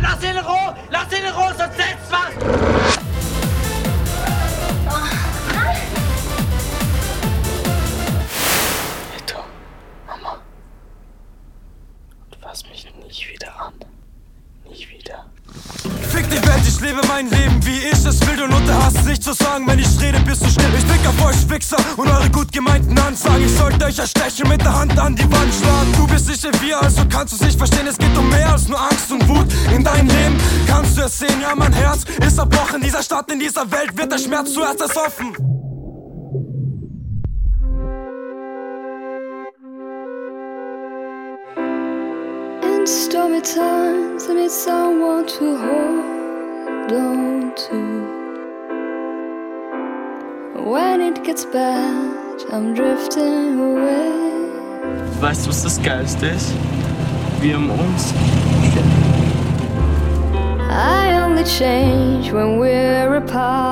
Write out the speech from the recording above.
Lass ihn in Ruhe! Lass ihn in Ruhe, sonst setzt was! Eto, Mama. Und fass mich nicht wieder an. Nicht wieder. Fick die Welt, ich lebe mein Leben, wie ich es will und unter Hass nicht zu sagen, wenn ich rede, bist du still. Ich blick auf euch Wichser und eure gut gemeinten Ansagen. Ich sollte euch erstechen mit der Hand an die Wand wir, also kannst du es nicht verstehen. Es geht um mehr als nur Angst und Wut in deinem Leben. Kannst du es sehen, ja, mein Herz ist erbrochen. In dieser Stadt, in dieser Welt wird der Schmerz zuerst ersoffen. In stormy times, I need someone to hold on to. When it gets bad, I'm drifting away. Weißt du, was das Geilste ist? Wir haben uns. I only change when we're apart.